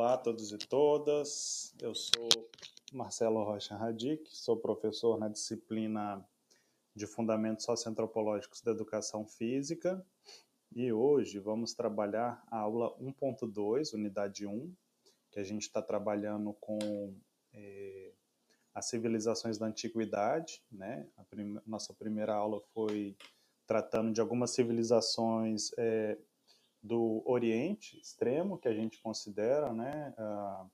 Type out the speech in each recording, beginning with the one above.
Olá a todos e todas, eu sou Marcelo Rocha Radic, sou professor na disciplina de Fundamentos Socioantropológicos da Educação Física e hoje vamos trabalhar a aula 1.2, unidade 1, que a gente está trabalhando com eh, as civilizações da antiguidade, né? Prim nossa primeira aula foi tratando de algumas civilizações eh, do Oriente Extremo, que a gente considera, né, uh,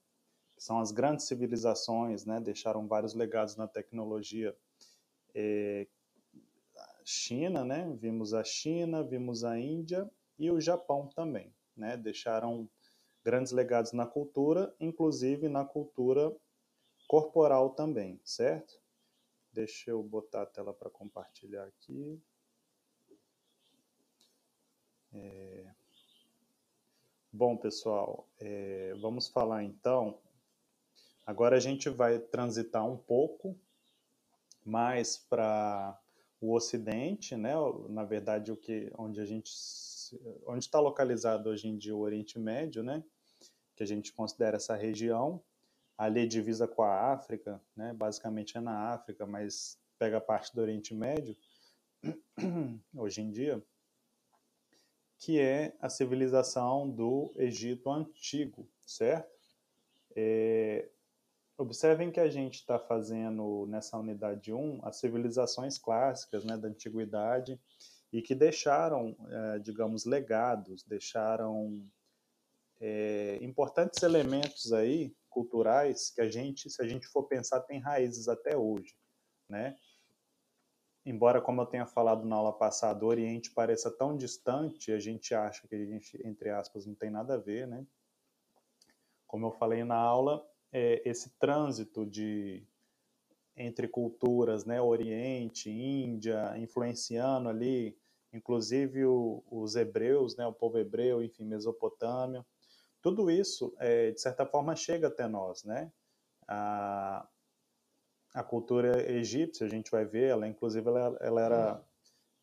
são as grandes civilizações, né, deixaram vários legados na tecnologia. É, China, né, vimos a China, vimos a Índia e o Japão também, né, deixaram grandes legados na cultura, inclusive na cultura corporal também, certo? Deixa eu botar a tela para compartilhar aqui. É... Bom, pessoal, é, vamos falar então. Agora a gente vai transitar um pouco mais para o Ocidente, né? Na verdade, o que, onde a gente, onde está localizado hoje em dia o Oriente Médio, né? Que a gente considera essa região, ali divisa com a África, né? Basicamente é na África, mas pega parte do Oriente Médio hoje em dia que é a civilização do Egito Antigo, certo? É, observem que a gente está fazendo nessa unidade 1 as civilizações clássicas né, da antiguidade e que deixaram, é, digamos, legados, deixaram é, importantes elementos aí culturais que a gente, se a gente for pensar, tem raízes até hoje, né? Embora, como eu tenha falado na aula passada, o Oriente pareça tão distante, a gente acha que a gente, entre aspas, não tem nada a ver, né? Como eu falei na aula, é, esse trânsito de entre culturas, né, Oriente, Índia, influenciando ali, inclusive o, os hebreus, né, o povo hebreu, enfim, Mesopotâmia, tudo isso, é, de certa forma, chega até nós, né? A, a cultura egípcia, a gente vai ver, ela inclusive ela, ela era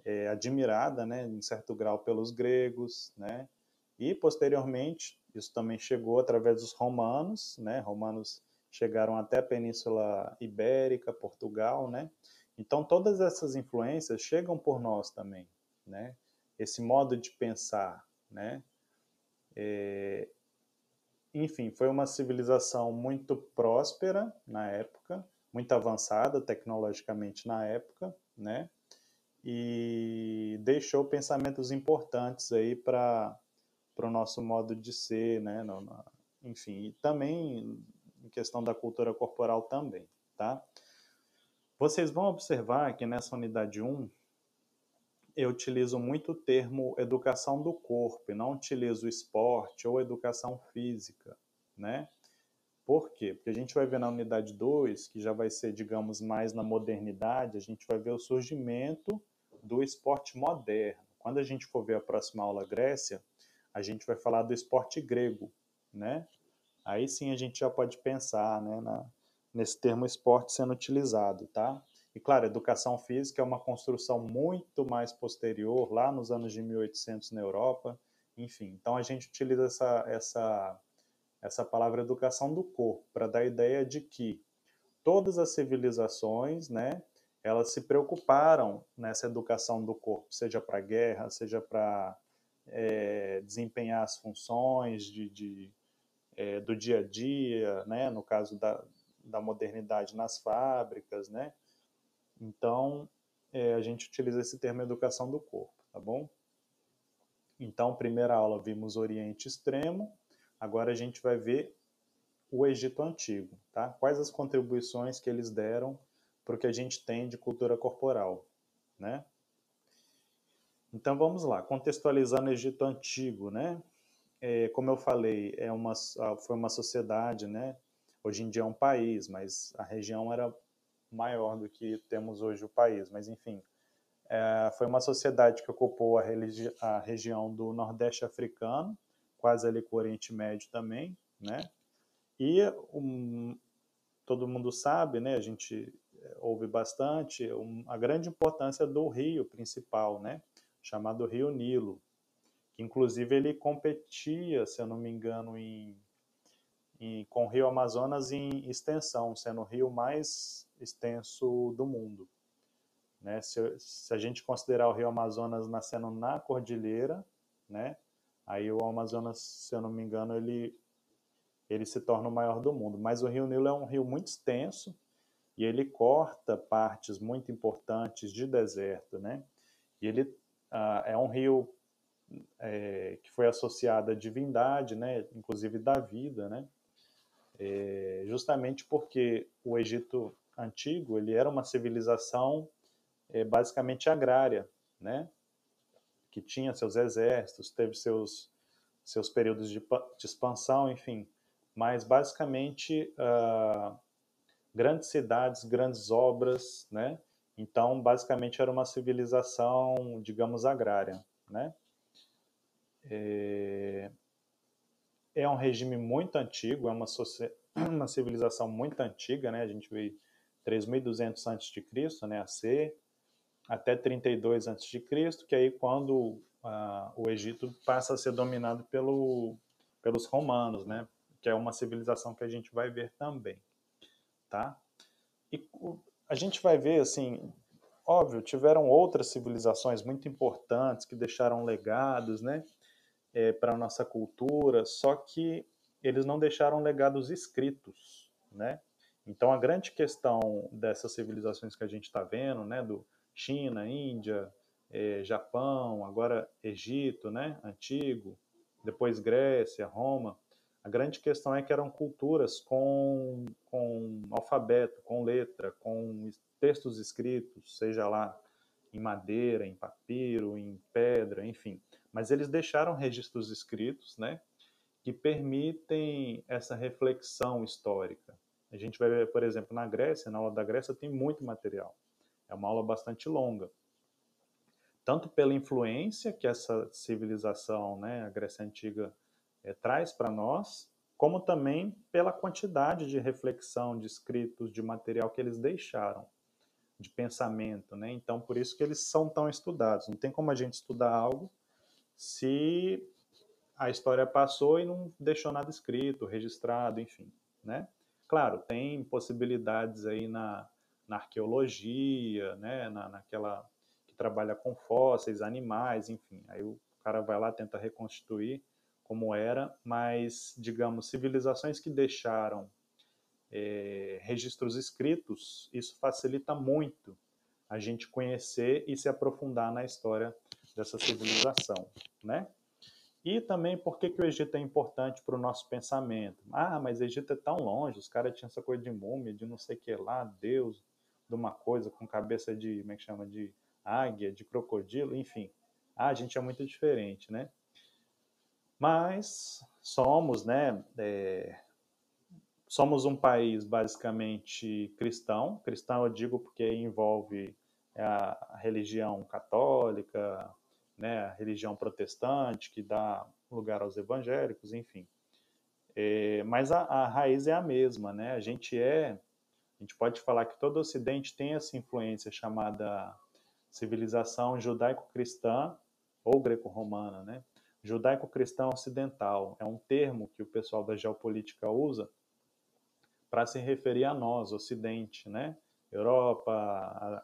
é, admirada, né, em certo grau pelos gregos, né, e posteriormente isso também chegou através dos romanos, né, romanos chegaram até a Península Ibérica, Portugal, né, então todas essas influências chegam por nós também, né, esse modo de pensar, né, é, enfim, foi uma civilização muito próspera na época, muito avançada tecnologicamente na época, né? E deixou pensamentos importantes aí para o nosso modo de ser, né? No, no, enfim, e também em questão da cultura corporal também, tá? Vocês vão observar que nessa unidade 1 eu utilizo muito o termo educação do corpo e não utilizo esporte ou educação física, né? Por quê? Porque a gente vai ver na unidade 2, que já vai ser, digamos, mais na modernidade, a gente vai ver o surgimento do esporte moderno. Quando a gente for ver a próxima aula Grécia, a gente vai falar do esporte grego, né? Aí sim a gente já pode pensar, né, na, nesse termo esporte sendo utilizado, tá? E claro, educação física é uma construção muito mais posterior, lá nos anos de 1800 na Europa, enfim. Então a gente utiliza essa, essa essa palavra educação do corpo, para dar a ideia de que todas as civilizações, né, elas se preocuparam nessa educação do corpo, seja para guerra, seja para é, desempenhar as funções de, de é, do dia a dia, né, no caso da, da modernidade nas fábricas, né, então é, a gente utiliza esse termo educação do corpo, tá bom? Então, primeira aula vimos Oriente Extremo, Agora a gente vai ver o Egito Antigo, tá? Quais as contribuições que eles deram para o que a gente tem de cultura corporal, né? Então vamos lá, contextualizando o Egito Antigo, né? É, como eu falei, é uma, foi uma sociedade, né? Hoje em dia é um país, mas a região era maior do que temos hoje o país. Mas enfim, é, foi uma sociedade que ocupou a, a região do Nordeste africano, quase ali com o Oriente Médio também, né? E um, todo mundo sabe, né? A gente eh, ouve bastante um, a grande importância do rio principal, né? Chamado Rio Nilo, que inclusive ele competia, se eu não me engano, em em, com o rio Amazonas em extensão, sendo o rio mais extenso do mundo. Né? Se, se, a gente considerar o rio Amazonas nascendo na cordilheira, né? Aí o Amazonas, se eu não me engano, ele, ele se torna o maior do mundo. Mas o rio Nilo é um rio muito extenso e ele corta partes muito importantes de deserto. Né? E ele ah, é um rio é, que foi associado à divindade, né? inclusive da vida, né? É, justamente porque o Egito antigo ele era uma civilização é, basicamente agrária, né? Que tinha seus exércitos, teve seus, seus períodos de, de expansão, enfim, mas basicamente uh, grandes cidades, grandes obras, né? Então, basicamente era uma civilização, digamos, agrária, né? É, é um regime muito antigo, é uma, uma civilização muito antiga, né? A gente vê 3.200 a.C., né, AC, até 32 a.C., que aí quando uh, o Egito passa a ser dominado pelo, pelos romanos, né? Que é uma civilização que a gente vai ver também, tá? E a gente vai ver, assim, óbvio, tiveram outras civilizações muito importantes que deixaram legados, né? É, para a nossa cultura, só que eles não deixaram legados escritos, né? Então a grande questão dessas civilizações que a gente está vendo, né, do China, Índia, é, Japão, agora Egito, né, antigo, depois Grécia, Roma, a grande questão é que eram culturas com, com alfabeto, com letra, com textos escritos, seja lá em madeira, em papiro, em pedra, enfim. Mas eles deixaram registros escritos, né, que permitem essa reflexão histórica. A gente vai ver, por exemplo, na Grécia, na aula da Grécia tem muito material. É uma aula bastante longa. Tanto pela influência que essa civilização, né, a Grécia Antiga, é, traz para nós, como também pela quantidade de reflexão, de escritos, de material que eles deixaram, de pensamento, né? Então, por isso que eles são tão estudados. Não tem como a gente estudar algo se a história passou e não deixou nada escrito, registrado, enfim, né? Claro, tem possibilidades aí na, na arqueologia, né? Na, naquela que trabalha com fósseis, animais, enfim. Aí o cara vai lá tenta reconstituir como era, mas, digamos, civilizações que deixaram é, registros escritos, isso facilita muito a gente conhecer e se aprofundar na história dessa civilização, né? E também por que, que o Egito é importante para o nosso pensamento? Ah, mas o Egito é tão longe, os caras tinham essa coisa de múmia, de não sei o que lá, Deus, de uma coisa com cabeça de, como é que chama, de águia, de crocodilo, enfim. Ah, a gente é muito diferente, né? Mas somos, né, é, somos um país basicamente cristão. Cristão eu digo porque envolve a religião católica, né, a religião protestante, que dá lugar aos evangélicos, enfim. É, mas a, a, raiz é a mesma, né? A gente é, gente pode falar que todo o Ocidente tem essa influência chamada civilização judaico-cristã ou greco-romana, né? judaico-cristão ocidental. É um termo que o pessoal da geopolítica usa para se referir a nós, Ocidente, né? Europa,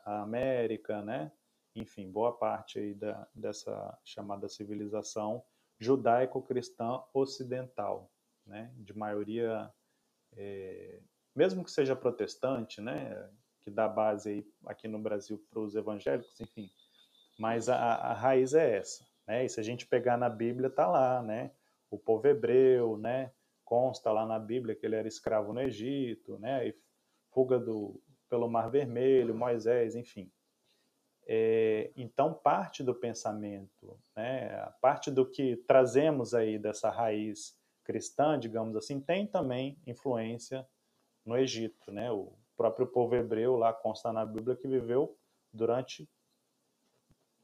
a América, né? Enfim, boa parte aí da, dessa chamada civilização judaico-cristã ocidental, né? De maioria, é, mesmo que seja protestante, né? Que dá base aí aqui no Brasil para os evangélicos, enfim. Mas a, a raiz é essa, né? E se a gente pegar na Bíblia, tá lá, né? O povo hebreu, né? Consta lá na Bíblia que ele era escravo no Egito, né? E fuga do, pelo Mar Vermelho, Moisés, enfim. É, então, parte do pensamento, né? Parte do que trazemos aí dessa raiz cristã, digamos assim, tem também influência no Egito, né? O próprio povo hebreu lá consta na Bíblia que viveu durante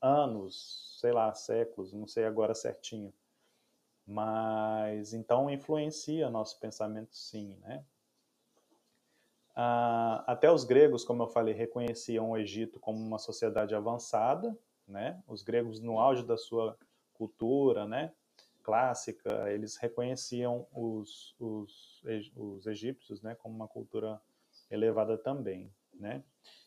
anos, sei lá, séculos, não sei agora certinho. Mas então influencia nosso pensamento sim, né? Ah, até os gregos, como eu falei, reconheciam o Egito como uma sociedade avançada, né? Os gregos no auge da sua cultura, né? Clássica, eles reconheciam os, os, os egípcios né, como uma cultura elevada também. Né?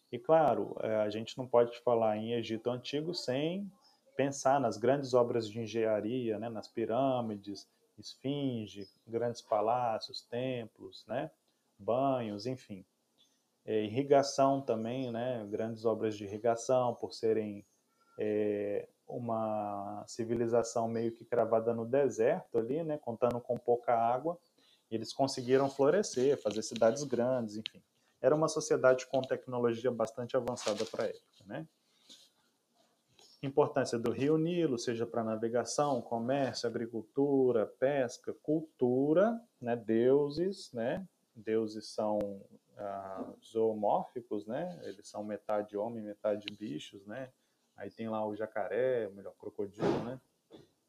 E claro, é, a gente não pode falar em Egito Antigo sem pensar nas grandes obras de engenharia, né, nas pirâmides, esfinge, grandes palácios, templos, né, banhos, enfim. É, irrigação também, né, grandes obras de irrigação, por serem é, uma civilização meio que cravada no deserto ali, né, contando com pouca água, eles conseguiram florescer, fazer cidades grandes, enfim. Era uma sociedade com tecnologia bastante avançada para a época, né? Importância do rio Nilo, seja para navegação, comércio, agricultura, pesca, cultura, né, deuses, né? Deuses são ah, zoomórficos, né? Eles são metade homem, metade bichos, né? Aí tem lá o jacaré, melhor crocodilo, né?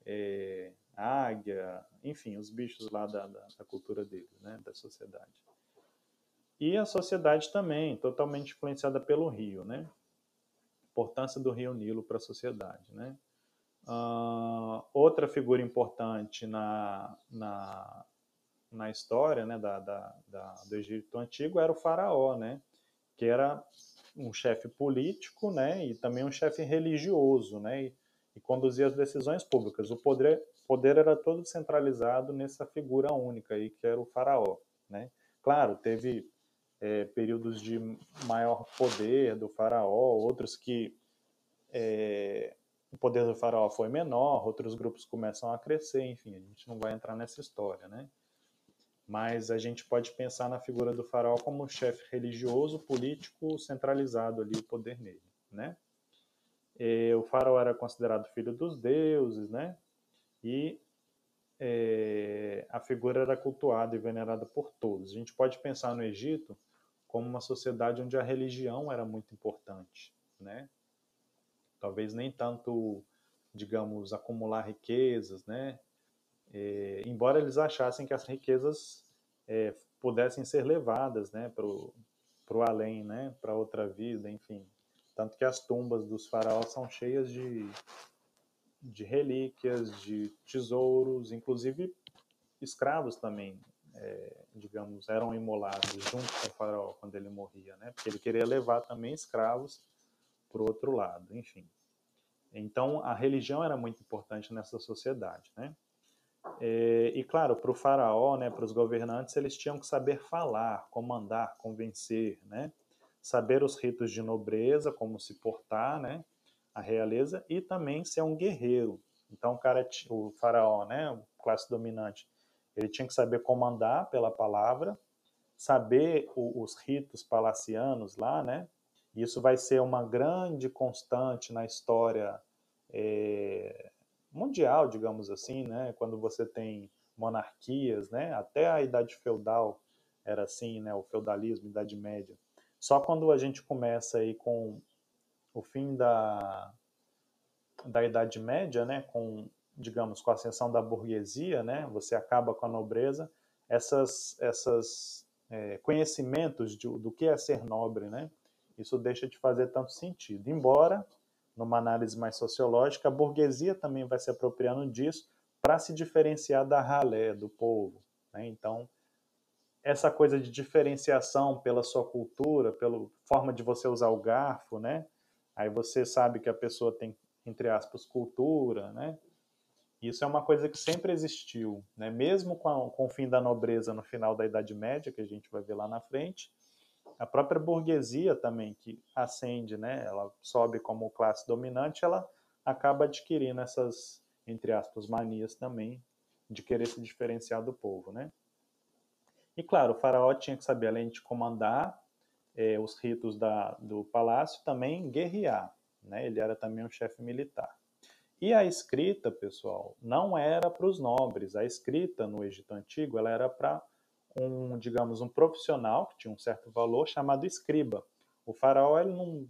É, águia, enfim, os bichos lá da, da, da, cultura deles, né? Da sociedade. E a sociedade também, totalmente influenciada pelo rio, né? Importância do rio Nilo para a sociedade, né? Uh, outra figura importante na, na, na história né, da, da, da, do Egito Antigo era o faraó, né? Que era um chefe político, né, e também um chefe religioso, né, e, e conduzia as decisões públicas. O poder, poder era todo centralizado nessa figura única aí, que era o faraó, né. Claro, teve é, períodos de maior poder do faraó, outros que é, o poder do faraó foi menor, outros grupos começam a crescer, enfim, a gente não vai entrar nessa história, né mas a gente pode pensar na figura do faraó como chefe religioso, político, centralizado ali o poder nele, né? E o faraó era considerado filho dos deuses, né? E é, a figura era cultuada e venerada por todos. A gente pode pensar no Egito como uma sociedade onde a religião era muito importante, né? Talvez nem tanto, digamos, acumular riquezas, né? É, embora eles achassem que as riquezas é, pudessem ser levadas né, para o além, né, para outra vida, enfim. Tanto que as tumbas dos faraós são cheias de, de relíquias, de tesouros, inclusive escravos também, é, digamos, eram imolados junto com o faraó quando ele morria, né? Porque ele queria levar também escravos para o outro lado, enfim. Então, a religião era muito importante nessa sociedade, né? É, e claro, para o faraó, né, para os governantes, eles tinham que saber falar, comandar, convencer, né, saber os ritos de nobreza, como se portar, né, a realeza, e também ser um guerreiro. Então, o cara, o faraó, né, classe dominante, ele tinha que saber comandar pela palavra, saber o, os ritos palacianos lá, né, isso vai ser uma grande constante na história é, mundial, digamos assim, né? Quando você tem monarquias, né? Até a idade feudal era assim, né? O feudalismo, idade média. Só quando a gente começa aí com o fim da da idade média, né? Com digamos com a ascensão da burguesia, né? Você acaba com a nobreza. Essas essas é, conhecimentos de, do que é ser nobre, né? Isso deixa de fazer tanto sentido. Embora numa análise mais sociológica, a burguesia também vai se apropriando disso para se diferenciar da ralé, do povo. Né? Então, essa coisa de diferenciação pela sua cultura, pela forma de você usar o garfo, né? Aí você sabe que a pessoa tem, entre aspas, cultura, né? Isso é uma coisa que sempre existiu, né? Mesmo com, a, com o fim da nobreza no final da Idade Média, que a gente vai ver lá na frente, a própria burguesia também, que ascende, né, ela sobe como classe dominante, ela acaba adquirindo essas, entre aspas, manias também de querer se diferenciar do povo, né? E claro, o faraó tinha que saber, além de comandar é, os ritos da, do palácio, também guerrear, né? Ele era também um chefe militar. E a escrita, pessoal, não era para os nobres. A escrita no Egito Antigo, ela era para um, digamos, um profissional que tinha um certo valor chamado escriba. O faraó ele não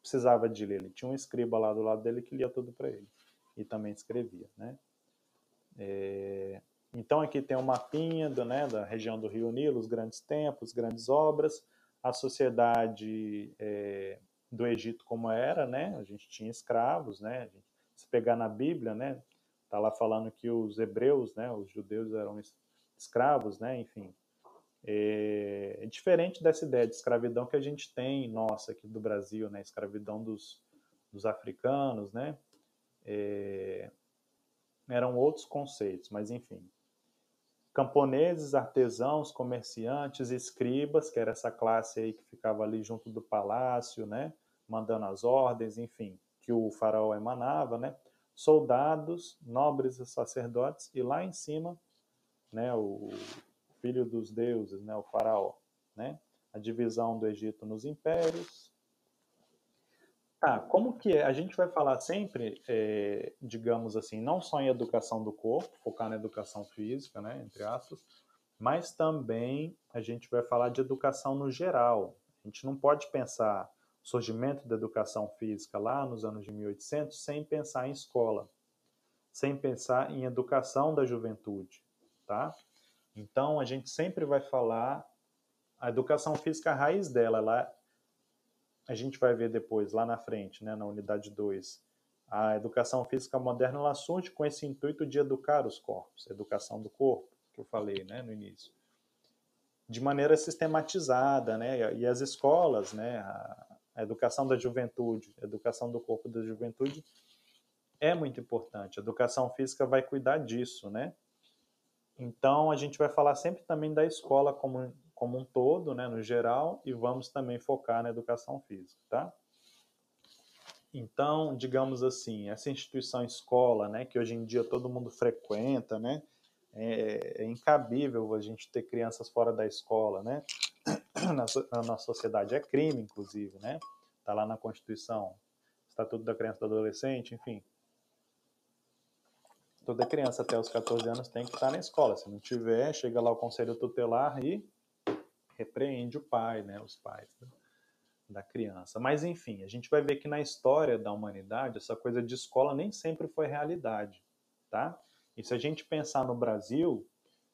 precisava de ler, ele tinha um escriba lá do lado dele que lia tudo para ele e também escrevia, né? É, então aqui tem um mapinha do, né, da região do Rio Nilo, os grandes templos, grandes obras, a sociedade é, do Egito como era, né? A gente tinha escravos, né? Se pegar na Bíblia, né? Está lá falando que os hebreus, né, os judeus eram escravos, né, enfim. É, é diferente dessa ideia de escravidão que a gente tem, nossa, aqui do Brasil, né, escravidão dos, dos africanos, né, é, eram outros conceitos, mas enfim. Camponeses, artesãos, comerciantes, escribas, que era essa classe aí que ficava ali junto do palácio, né, mandando as ordens, enfim, que o faraó emanava, né, soldados, nobres e sacerdotes, e lá em cima, né, o filho dos deuses, né, o faraó, né, a divisão do Egito nos impérios. Tá, como que é? A gente vai falar sempre, é, digamos assim, não só em educação do corpo, focar na educação física, né, entre aspas, mas também a gente vai falar de educação no geral. A gente não pode pensar surgimento da educação física lá nos anos de 1800 sem pensar em escola, sem pensar em educação da juventude, tá? Então a gente sempre vai falar a educação física a raiz dela, lá a gente vai ver depois lá na frente, né, na unidade 2. A educação física moderna ela surge com esse intuito de educar os corpos, educação do corpo, que eu falei, né, no início de maneira sistematizada, né? E as escolas, né? A, a educação da juventude, a educação do corpo da juventude é muito importante. A educação física vai cuidar disso, né? Então, a gente vai falar sempre também da escola como, como um todo, né, no geral, e vamos também focar na educação física, tá? Então, digamos assim, essa instituição escola, né, que hoje em dia todo mundo frequenta, né, é, é incabível a gente ter crianças fora da escola, né? na, na nossa sociedade. É crime, inclusive, né? Está lá na Constituição, Estatuto da Criança e do Adolescente, enfim. Toda criança até os 14 anos tem que estar na escola. Se não tiver, chega lá o conselho tutelar e repreende o pai, né? Os pais né? da criança. Mas, enfim, a gente vai ver que na história da humanidade, essa coisa de escola nem sempre foi realidade, tá? E se a gente pensar no Brasil,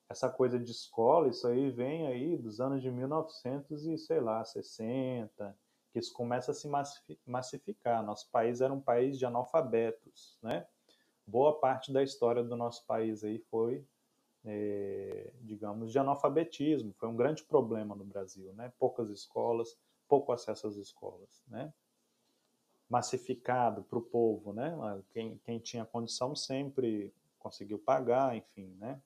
essa coisa de escola, isso aí vem aí dos anos de 1900 e sei lá, 60, que isso começa a se massificar. Nosso país era um país de analfabetos, né? Boa parte da história do nosso país aí foi, é, digamos, de analfabetismo. Foi um grande problema no Brasil, né? Poucas escolas, pouco acesso às escolas, né? Massificado para o povo, né? Quem, quem tinha condição sempre conseguiu pagar, enfim, né?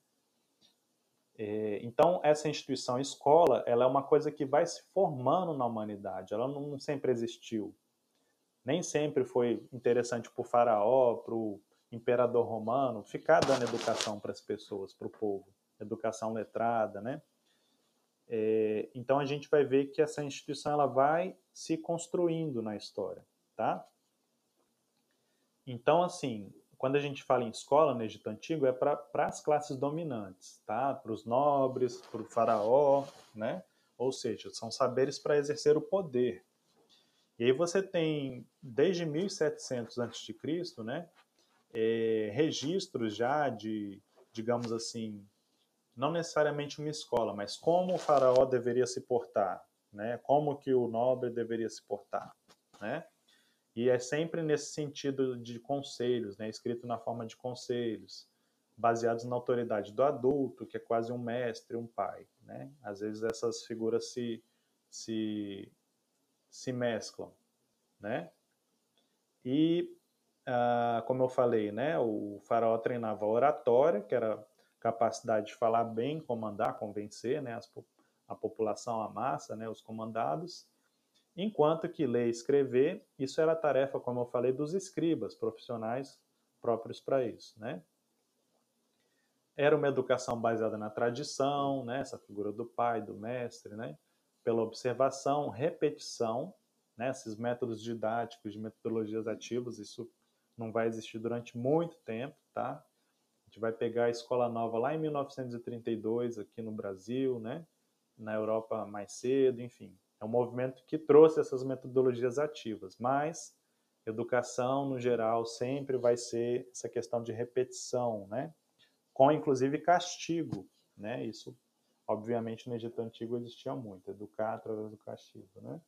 É, então, essa instituição escola, ela é uma coisa que vai se formando na humanidade, ela não sempre existiu. Nem sempre foi interessante para o faraó, para o imperador romano, ficar dando educação para as pessoas, para o povo, educação letrada, né? É, então, a gente vai ver que essa instituição ela vai se construindo na história, tá? Então, assim, quando a gente fala em escola no Egito Antigo, é para as classes dominantes, tá? Para os nobres, para o faraó, né? Ou seja, são saberes para exercer o poder. E aí você tem, desde 1700 a.C., né? É, registros já de, digamos assim, não necessariamente uma escola, mas como o faraó deveria se portar, né? Como que o nobre deveria se portar, né? E é sempre nesse sentido de conselhos, né, escrito na forma de conselhos, baseados na autoridade do adulto, que é quase um mestre, um pai. Né? Às vezes essas figuras se, se, se mesclam. Né? E, ah, como eu falei, né, o faraó treinava a oratória, que era a capacidade de falar bem, comandar, convencer né, as, a população, a massa, né, os comandados, Enquanto que ler e escrever, isso era tarefa, como eu falei, dos escribas, profissionais próprios para isso, né? Era uma educação baseada na tradição, né? Essa figura do pai, do mestre, né? Pela observação, repetição, né? Esses métodos didáticos, de metodologias ativas, isso não vai existir durante muito tempo, tá? A gente vai pegar a escola nova lá em 1932 aqui no Brasil, né? Na Europa mais cedo, enfim é um movimento que trouxe essas metodologias ativas, mas educação, no geral, sempre vai ser essa questão de repetição, né? com inclusive castigo. Né? Isso, obviamente, no Egito Antigo existia muito, educar através do castigo. Né?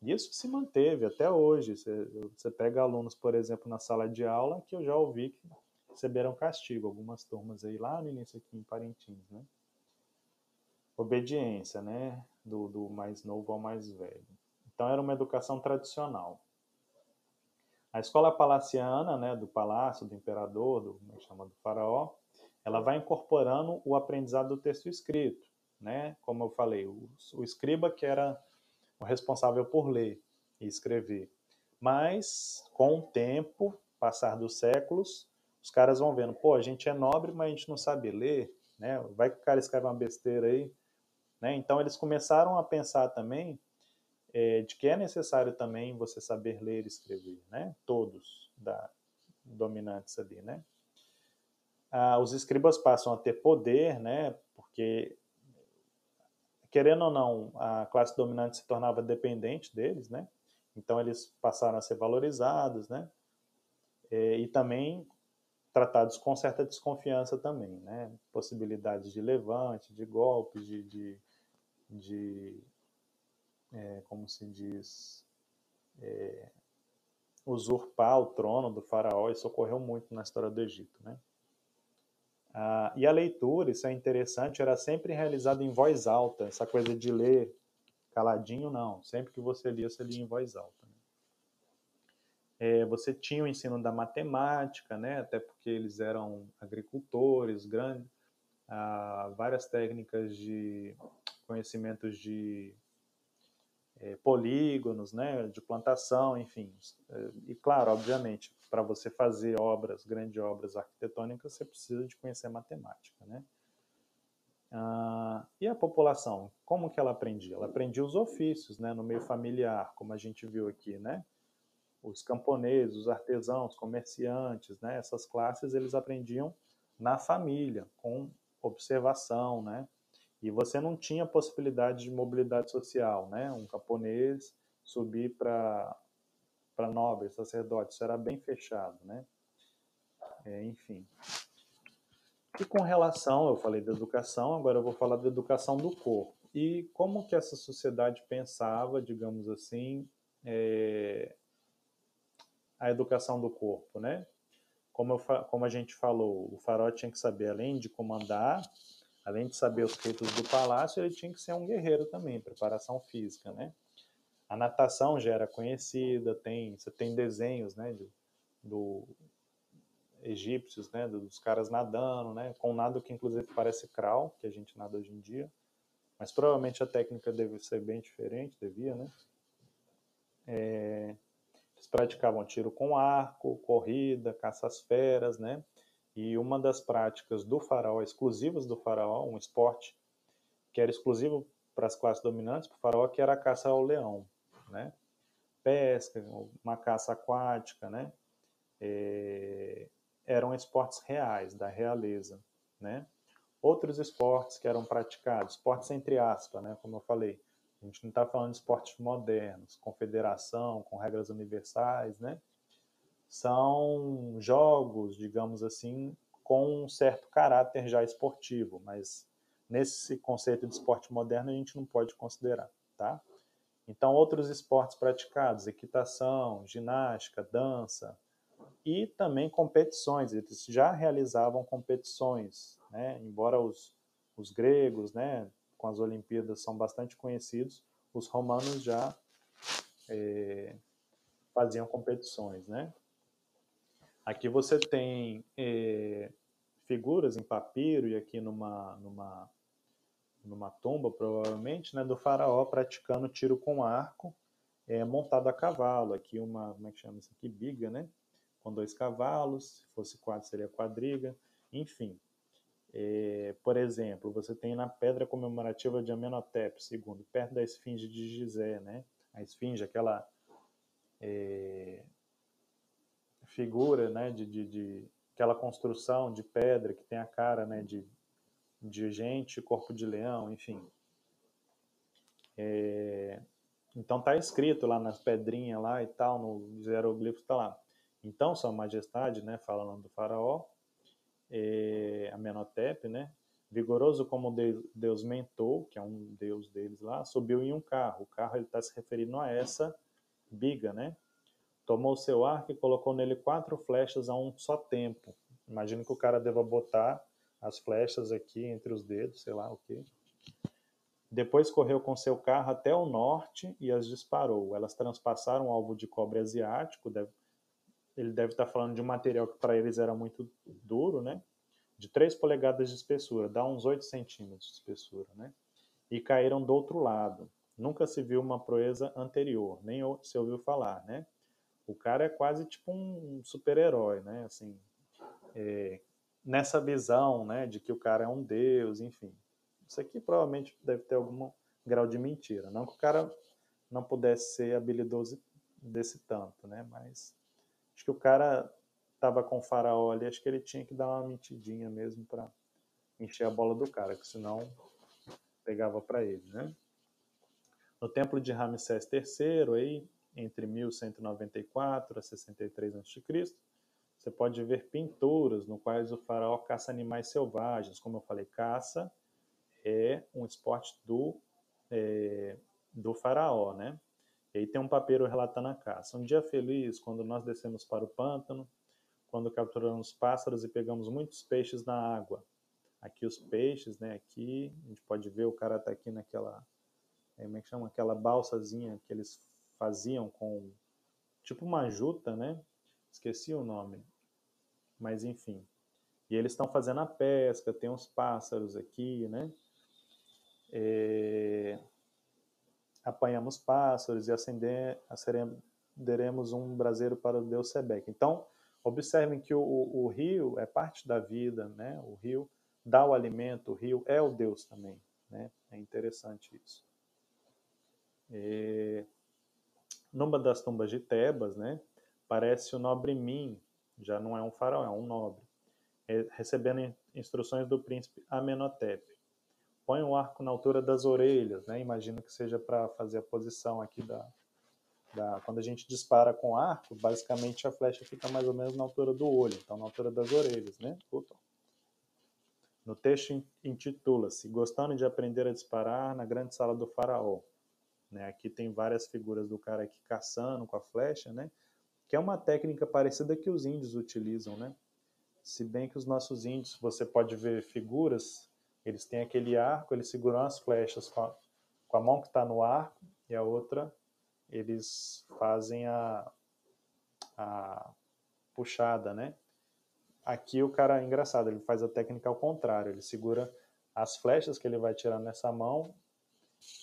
Isso se manteve até hoje. Você, você pega alunos, por exemplo, na sala de aula, que eu já ouvi que receberam castigo, algumas turmas aí lá no início aqui em Parintins, né? Obediência, né? Do, do mais novo ao mais velho. Então era uma educação tradicional. A escola palaciana, né, do palácio, do imperador, do, é chama, do faraó, ela vai incorporando o aprendizado do texto escrito, né? Como eu falei, o, o escriba que era o responsável por ler e escrever. Mas, com o tempo, passar dos séculos, os caras vão vendo, pô, a gente é nobre, mas a gente não sabe ler, né? Vai que o cara escreve uma besteira aí, né? Então eles começaram a pensar também é, de que é necessário também você saber ler e escrever, né? Todos da dominantes ali, né? Ah, os escribas passam a ter poder, né? Porque querendo ou não, a classe dominante se tornava dependente deles, né? Então eles passaram a ser valorizados, né? É, e também tratados com certa desconfiança também, né? Possibilidades de levante, de golpes, de, de, de é, como se diz, é, usurpar o trono do faraó. Isso ocorreu muito na história do Egito, né? Ah, e a leitura, isso é interessante, era sempre realizada em voz alta. Essa coisa de ler caladinho, não. Sempre que você lia, você lia em voz alta. Né? É, você tinha o ensino da matemática, né? até porque eles eram agricultores, grandes, ah, várias técnicas de conhecimentos de é, polígonos, né? de plantação, enfim. E claro, obviamente, para você fazer obras, grandes obras arquitetônicas, você precisa de conhecer matemática, né? Ah, e a população, como que ela aprendia? Ela aprendia os ofícios, né, no meio familiar, como a gente viu aqui, né? Os camponeses, os artesãos, comerciantes, né? Essas classes eles aprendiam na família, com observação, né? E você não tinha possibilidade de mobilidade social, né? Um camponês subir para para nobres, sacerdotes, isso era bem fechado, né? É, enfim. E com relação, eu falei da educação, agora eu vou falar da educação do corpo. E como que essa sociedade pensava, digamos assim, é, a educação do corpo, né? Como, eu, como a gente falou, o faraó tinha que saber, além de comandar, além de saber os ritos do palácio, ele tinha que ser um guerreiro também, preparação física, né? A natação já era conhecida, tem, você tem desenhos, né, de, do egípcios, né, dos caras nadando, né, com nado que inclusive parece crawl, que a gente nada hoje em dia, mas provavelmente a técnica deve ser bem diferente, devia, né? É, eles praticavam tiro com arco, corrida, caça às feras, né? E uma das práticas do faraó, exclusivas do faraó, um esporte que era exclusivo para as classes dominantes, para o faraó, que era a caça ao leão né? Pesca, uma caça aquática, né? É, eram esportes reais, da realeza, né? Outros esportes que eram praticados, esportes entre aspas, né? Como eu falei, a gente não está falando de esportes modernos, confederação, com regras universais, né? São jogos, digamos assim, com um certo caráter já esportivo, mas nesse conceito de esporte moderno a gente não pode considerar, tá? Então, outros esportes praticados, equitação, ginástica, dança e também competições. Eles já realizavam competições, né? embora os, os gregos, né, com as Olimpíadas, são bastante conhecidos, os romanos já é, faziam competições. Né? Aqui você tem é, figuras em papiro e aqui numa, numa numa tumba, provavelmente, né, do faraó praticando tiro com arco, é, montado a cavalo. Aqui uma, como é que chama isso aqui? Biga, né? Com dois cavalos, se fosse quatro seria quadriga, enfim. É, por exemplo, você tem na pedra comemorativa de Amenhotep II, perto da esfinge de Gizé, né? A esfinge, aquela é, figura, né, de, de, de, aquela construção de pedra que tem a cara, né, de de gente, corpo de leão, enfim. É, então tá escrito lá nas pedrinhas lá e tal, nos hieroglifos tá lá. Então, Sua Majestade, né, falando do faraó, é, Amenhotep, né, vigoroso como Deus mentou, que é um deus deles lá, subiu em um carro. O carro ele está se referindo a essa biga, né? Tomou seu arco e colocou nele quatro flechas a um só tempo. Imagino que o cara deva botar as flechas aqui entre os dedos, sei lá o quê. Depois correu com seu carro até o norte e as disparou. Elas transpassaram o alvo de cobre asiático. Deve, ele deve estar falando de um material que para eles era muito duro, né? De 3 polegadas de espessura, dá uns 8 centímetros de espessura, né? E caíram do outro lado. Nunca se viu uma proeza anterior, nem se ouviu falar, né? O cara é quase tipo um super-herói, né? Assim, é, nessa visão, né, de que o cara é um deus, enfim. Isso aqui provavelmente deve ter algum grau de mentira. Não que o cara não pudesse ser habilidoso desse tanto, né? Mas acho que o cara estava com o faraó ali, acho que ele tinha que dar uma mentidinha mesmo para encher a bola do cara, que senão pegava para ele, né? No templo de Ramsés III, aí, entre 1194 a 63 a.C., você pode ver pinturas no quais o faraó caça animais selvagens. Como eu falei, caça é um esporte do, é, do faraó, né? E aí tem um papeiro relatando a caça. Um dia feliz, quando nós descemos para o pântano, quando capturamos pássaros e pegamos muitos peixes na água. Aqui os peixes, né? Aqui a gente pode ver o cara tá aqui naquela, é, como é que chama? Aquela balsazinha que eles faziam com tipo uma juta, né? Esqueci o nome, mas enfim. E eles estão fazendo a pesca, tem uns pássaros aqui, né? É... Apanhamos pássaros e acender, acenderemos um braseiro para o deus Sebec. Então, observem que o, o, o, rio é parte da vida, né? O rio dá o alimento, o rio é o deus também, né? É interessante isso. É... Numa das tumbas de Tebas, né? Parece o nobre Min, já não é um faraó, é um nobre, recebendo instruções do príncipe Amenhotep. Põe o arco na altura das orelhas, né? Imagino que seja para fazer a posição aqui da, da, Quando a gente dispara com arco, basicamente a flecha fica mais ou menos na altura do olho, então na altura das orelhas, né? No texto intitula-se Gostando de aprender a disparar na grande sala do faraó. Né? Aqui tem várias figuras do cara aqui caçando com a flecha, né? Que é uma técnica parecida que os índios utilizam, né? Se bem que os nossos índios, você pode ver figuras, eles têm aquele arco, eles seguram as flechas com a, com a mão que está no arco e a outra eles fazem a, a puxada, né? Aqui o cara é engraçado, ele faz a técnica ao contrário, ele segura as flechas que ele vai tirar nessa mão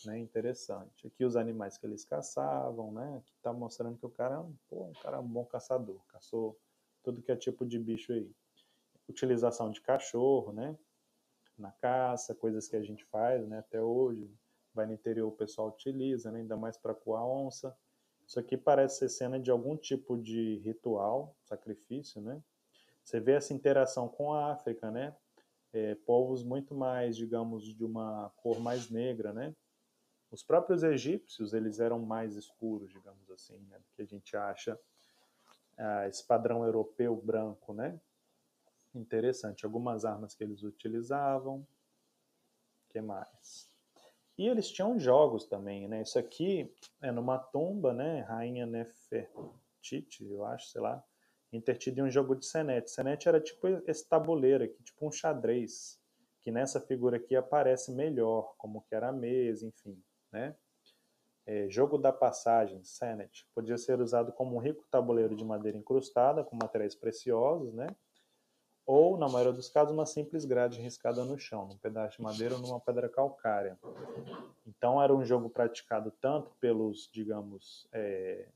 né, interessante. Aqui os animais que eles caçavam, né? Aqui tá mostrando que o cara, pô, um cara é um bom caçador, caçou tudo que é tipo de bicho aí. Utilização de cachorro, né? Na caça, coisas que a gente faz, né? Até hoje, vai no interior o pessoal utiliza, né? Ainda mais para coar onça. Isso aqui parece ser cena de algum tipo de ritual, sacrifício, né? Você vê essa interação com a África, né? É, povos muito mais, digamos, de uma cor mais negra, né? Os próprios egípcios, eles eram mais escuros, digamos assim, né, que a gente acha ah, esse padrão europeu branco, né? Interessante. Algumas armas que eles utilizavam. que mais? E eles tinham jogos também, né? Isso aqui é numa tumba, né? Rainha Nefertiti, eu acho, sei lá. Intertido em um jogo de senete. Senete era tipo esse tabuleiro aqui, tipo um xadrez, que nessa figura aqui aparece melhor, como que era a mesa, enfim né? É, jogo da passagem, Senet, podia ser usado como um rico tabuleiro de madeira incrustada com materiais preciosos, né? Ou, na maioria dos casos, uma simples grade riscada no chão, num pedaço de madeira ou numa pedra calcária. Então, era um jogo praticado tanto pelos, digamos, é,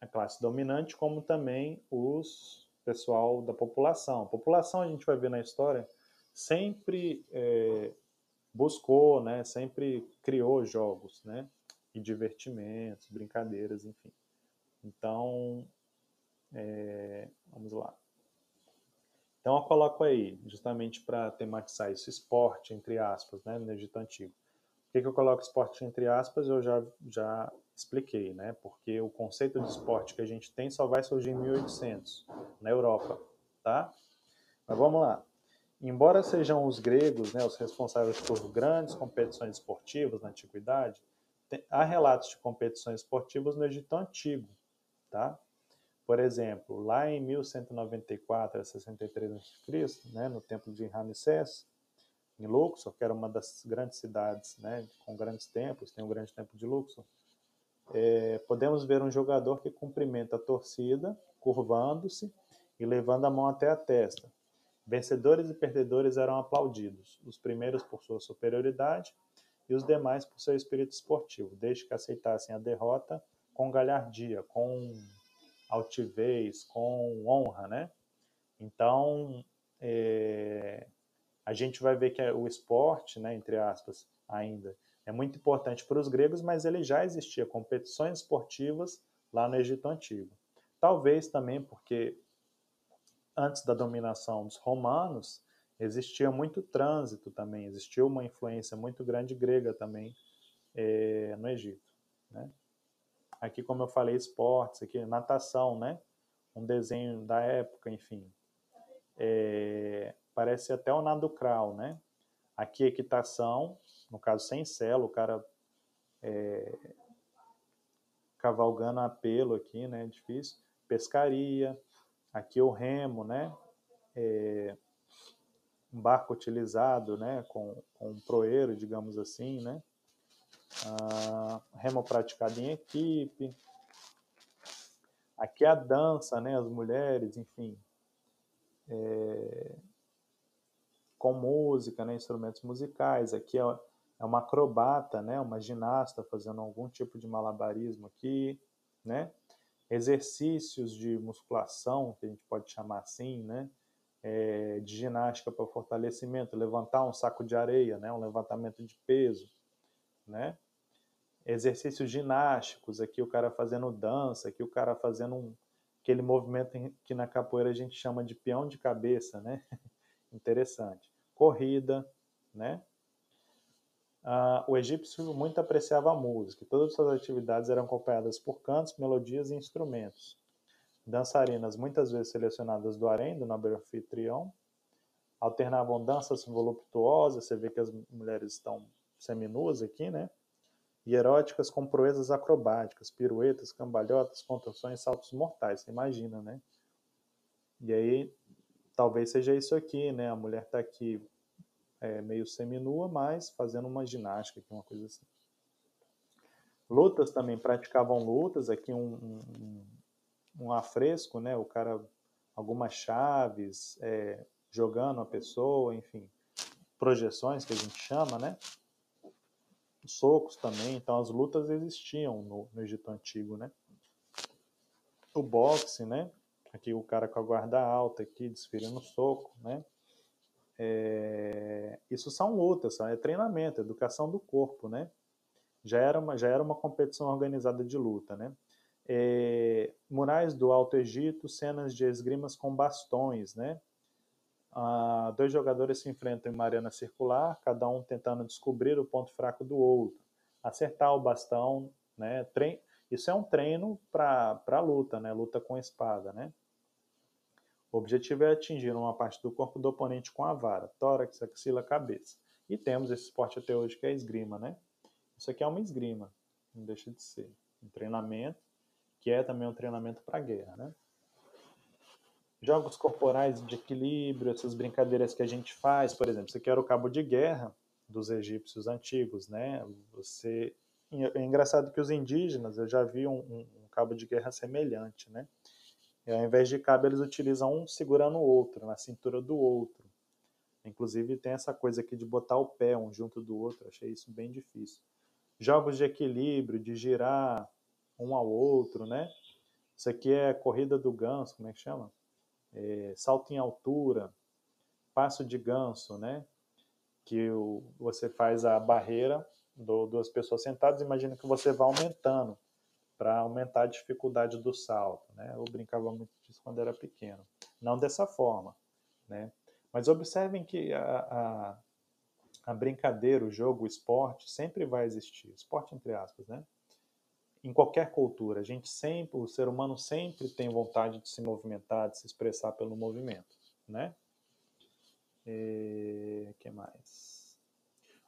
a classe dominante, como também os pessoal da população. A população, a gente vai ver na história, sempre é, buscou, né, sempre criou jogos, né, e divertimentos, brincadeiras, enfim. Então, é, vamos lá. Então eu coloco aí, justamente para tematizar isso, esporte, entre aspas, né, no Egito Antigo. Por que, que eu coloco esporte entre aspas? Eu já, já expliquei, né? Porque o conceito de esporte que a gente tem só vai surgir em 1800, na Europa, tá? Mas vamos lá. Embora sejam os gregos né, os responsáveis por grandes competições esportivas na antiguidade, tem, há relatos de competições esportivas no Egito Antigo. Tá? Por exemplo, lá em 1194 a 63 a.C., né, no templo de Ramsés, em Luxor, que era uma das grandes cidades né, com grandes templos, tem um grande templo de Luxor, é, podemos ver um jogador que cumprimenta a torcida, curvando-se e levando a mão até a testa. Vencedores e perdedores eram aplaudidos, os primeiros por sua superioridade e os demais por seu espírito esportivo, desde que aceitassem a derrota com galhardia, com altivez, com honra, né? Então, é, a gente vai ver que o esporte, né, entre aspas, ainda é muito importante para os gregos, mas ele já existia competições esportivas lá no Egito Antigo. Talvez também porque antes da dominação dos romanos existia muito trânsito também, existia uma influência muito grande grega também é, no Egito. Né? Aqui, como eu falei, esportes, aqui natação, né? Um desenho da época, enfim. É, parece até o nado crawl, né? Aqui equitação, no caso sem celo, o cara é, cavalgando a pelo aqui, né? Difícil. Pescaria, aqui o remo, né? É, um barco utilizado, né? Com, com um proeiro, digamos assim, né? Ah, remo praticado em equipe. Aqui a dança, né? As mulheres, enfim. É, com música, né? Instrumentos musicais. Aqui é, é uma acrobata, né? Uma ginasta fazendo algum tipo de malabarismo aqui, né? Exercícios de musculação, que a gente pode chamar assim, né? É, de ginástica para fortalecimento, levantar um saco de areia, né? Um levantamento de peso, né? Exercícios ginásticos, aqui o cara fazendo dança, aqui o cara fazendo um, aquele movimento que na capoeira a gente chama de peão de cabeça, né? Interessante. Corrida, né? Ah, o egípcio muito apreciava a música. Todas as suas atividades eram acompanhadas por cantos, melodias e instrumentos. Dançarinas, muitas vezes selecionadas do harém, do nobre anfitrião, alternavam danças voluptuosas. Você vê que as mulheres estão seminuas aqui, né? e eróticas com proezas acrobáticas, piruetas, cambalhotas, contorções, saltos mortais. Você imagina, né? E aí, talvez seja isso aqui, né? A mulher está aqui é, meio seminua, mas fazendo uma ginástica, uma coisa assim. Lutas também, praticavam lutas. Aqui um, um, um afresco, né? O cara, algumas chaves, é, jogando a pessoa, enfim. Projeções, que a gente chama, né? socos também, então as lutas existiam no, no Egito Antigo, né? O boxe, né? Aqui o cara com a guarda alta aqui, desferindo soco, né? É, isso são lutas, é treinamento, educação do corpo, né? Já era uma, já era uma competição organizada de luta, né? É, murais do Alto Egito, cenas de esgrimas com bastões, né? Ah, dois jogadores se enfrentam em uma arena circular, cada um tentando descobrir o ponto fraco do outro, acertar o bastão, né? Trein... Isso é um treino para luta, né? Luta com espada, né? O objetivo é atingir uma parte do corpo do oponente com a vara, tórax, axila, cabeça. E temos esse esporte até hoje que é a esgrima, né? Isso aqui é uma esgrima, não deixa de ser. Um treinamento, que é também um treinamento para guerra, né? jogos corporais de equilíbrio, essas brincadeiras que a gente faz, por exemplo, você quer o cabo de guerra dos egípcios antigos, né? Você é engraçado que os indígenas, eu já vi um, um cabo de guerra semelhante, né? E ao invés de cabo, eles utilizam um segurando o outro, na cintura do outro. Inclusive tem essa coisa aqui de botar o pé um junto do outro, achei isso bem difícil. Jogos de equilíbrio, de girar um ao outro, né? Isso aqui é corrida do ganso, como é que chama? é, salto em altura, passo de ganso, né? Que o, você faz a barreira do, duas pessoas sentadas, imagina que você vai aumentando para aumentar a dificuldade do salto, né? Eu brincava muito disso quando era pequeno. Não dessa forma, né? Mas observem que a, a, a brincadeira, o jogo, o esporte sempre vai existir. Esporte entre aspas, né? em qualquer cultura, a gente sempre, o ser humano sempre tem vontade de se movimentar, de se expressar pelo movimento, né? E, que mais?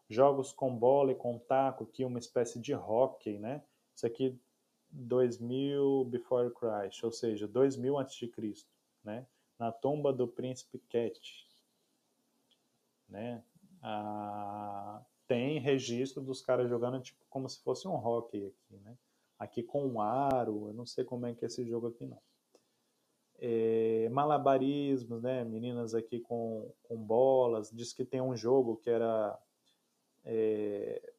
Jogos com bola e com taco, que é uma espécie de hockey, né? Isso aqui 2000 before Christ, ou seja, 2000 antes de Cristo, né? Na tumba do príncipe Ket, né? Ah, tem registro dos caras jogando tipo como se fosse um hockey aqui, né? Aqui com um aro, eu não sei como é que é esse jogo aqui não. É, malabarismos, né? Meninas aqui com, com bolas. Diz que tem um jogo que era é,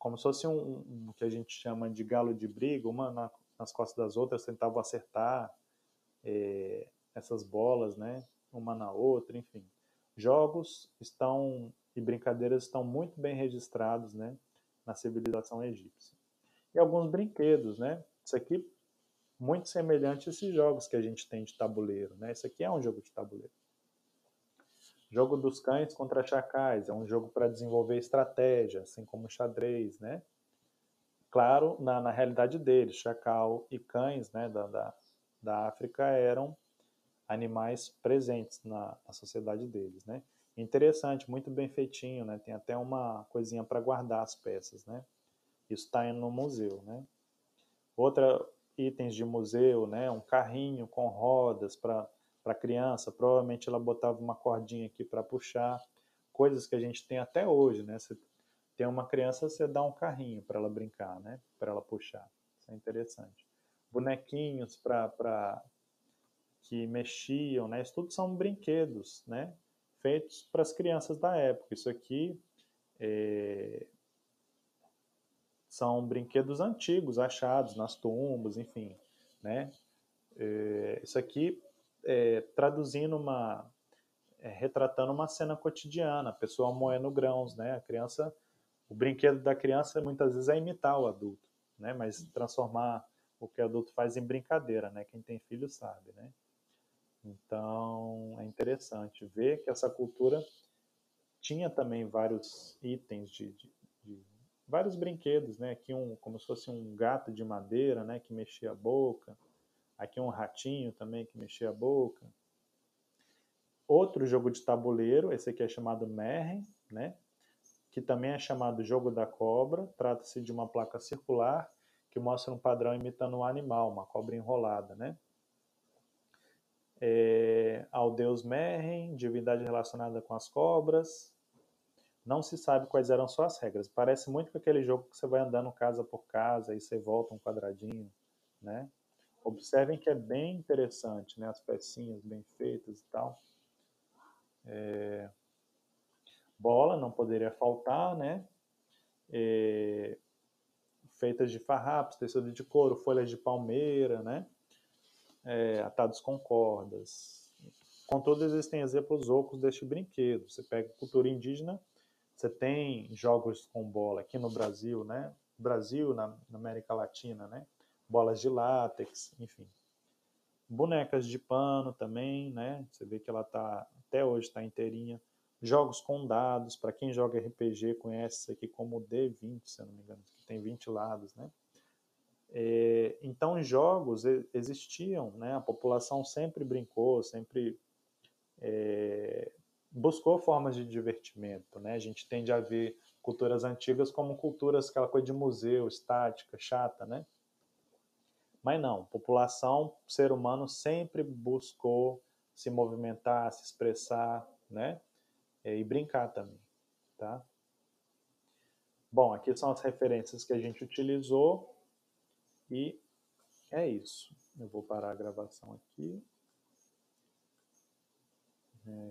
como se fosse um, um, que a gente chama de galo de briga, uma na, nas costas das outras tentavam acertar é, essas bolas, né? Uma na outra, enfim. Jogos estão e brincadeiras estão muito bem registrados, né? Na civilização egípcia. E alguns brinquedos, né? Isso aqui muito semelhante a esses jogos que a gente tem de tabuleiro, né? Isso aqui é um jogo de tabuleiro. Jogo dos cães contra chacais é um jogo para desenvolver estratégia, assim como xadrez, né? Claro, na, na realidade deles, chacal e cães, né, da, da, da África eram animais presentes na, na sociedade deles, né? Interessante, muito bem feitinho, né? Tem até uma coisinha para guardar as peças, né? Isso está no museu, né? Outra itens de museu, né? Um carrinho com rodas para para criança, provavelmente ela botava uma cordinha aqui para puxar, coisas que a gente tem até hoje, né? Você tem uma criança, você dá um carrinho para ela brincar, né? Para ela puxar. Isso é interessante. Bonequinhos para que mexiam, né? Isso tudo são brinquedos, né? Feitos para as crianças da época. Isso aqui é... são brinquedos antigos achados nas tumbas, enfim, né? É... Isso aqui é, traduzindo uma, é, retratando uma cena cotidiana, a pessoa moendo grãos, né? A criança, o brinquedo da criança muitas vezes é imitar o adulto, né? Mas transformar o que o adulto faz em brincadeira, né? Quem tem filho sabe, né? Então é interessante ver que essa cultura tinha também vários itens de, de, de vários brinquedos, né? Aqui um como se fosse um gato de madeira, né? Que mexia a boca Aqui um ratinho também que mexia a boca. Outro jogo de tabuleiro, esse aqui é chamado Merren, né? que também é chamado Jogo da Cobra. Trata-se de uma placa circular que mostra um padrão imitando um animal, uma cobra enrolada. Né? É, ao deus Merren, divindade relacionada com as cobras. Não se sabe quais eram suas regras. Parece muito com aquele jogo que você vai andando casa por casa e você volta um quadradinho, né? Observem que é bem interessante, né? As pecinhas bem feitas e tal. É... Bola não poderia faltar, né? É... Feitas de farrapos, tecido de couro, folhas de palmeira, né? É... Atados com cordas. Contudo, existem exemplos ocos deste brinquedo. Você pega cultura indígena, você tem jogos com bola aqui no Brasil, né? Brasil, na, na América Latina, né? Bolas de látex, enfim. Bonecas de pano também, né? Você vê que ela tá até hoje está inteirinha. Jogos com dados, para quem joga RPG conhece isso aqui como D20, se eu não me engano, que tem 20 lados, né? É, então, jogos existiam, né? A população sempre brincou, sempre é, buscou formas de divertimento, né? A gente tende a ver culturas antigas como culturas, aquela coisa de museu, estática, chata, né? Mas não, população, ser humano sempre buscou se movimentar, se expressar, né? E brincar também, tá? Bom, aqui são as referências que a gente utilizou e é isso. Eu vou parar a gravação aqui. É...